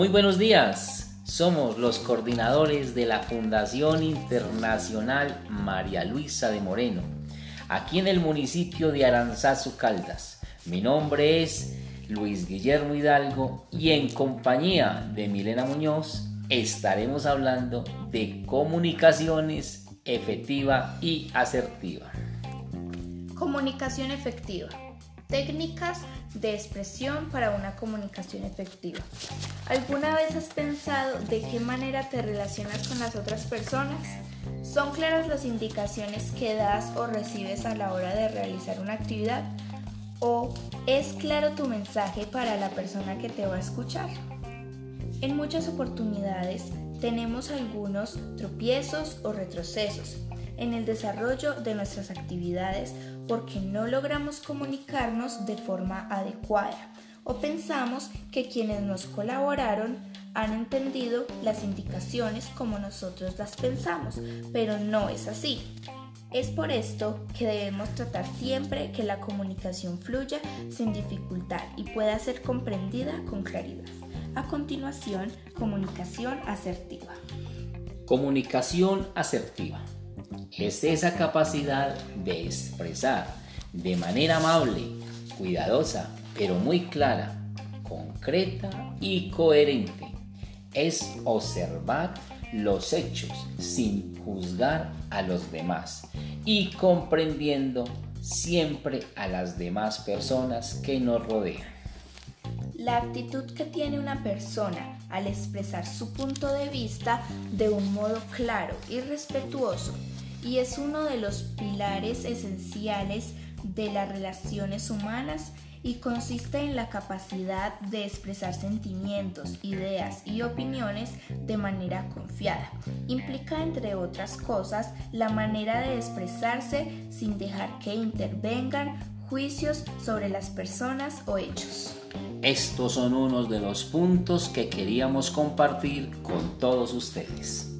Muy buenos días. Somos los coordinadores de la Fundación Internacional María Luisa de Moreno, aquí en el municipio de Aranzazu Caldas. Mi nombre es Luis Guillermo Hidalgo y en compañía de Milena Muñoz estaremos hablando de comunicaciones efectiva y asertiva. Comunicación efectiva. Técnicas de expresión para una comunicación efectiva. ¿Alguna vez has pensado de qué manera te relacionas con las otras personas? ¿Son claras las indicaciones que das o recibes a la hora de realizar una actividad? ¿O es claro tu mensaje para la persona que te va a escuchar? En muchas oportunidades tenemos algunos tropiezos o retrocesos en el desarrollo de nuestras actividades porque no logramos comunicarnos de forma adecuada o pensamos que quienes nos colaboraron han entendido las indicaciones como nosotros las pensamos, pero no es así. Es por esto que debemos tratar siempre que la comunicación fluya sin dificultad y pueda ser comprendida con claridad. A continuación, comunicación asertiva. Comunicación asertiva es esa capacidad de expresar de manera amable, cuidadosa, pero muy clara, concreta y coherente. Es observar los hechos sin juzgar a los demás y comprendiendo siempre a las demás personas que nos rodean. La actitud que tiene una persona al expresar su punto de vista de un modo claro y respetuoso y es uno de los pilares esenciales de las relaciones humanas y consiste en la capacidad de expresar sentimientos, ideas y opiniones de manera confiada. Implica, entre otras cosas, la manera de expresarse sin dejar que intervengan juicios sobre las personas o hechos. Estos son unos de los puntos que queríamos compartir con todos ustedes.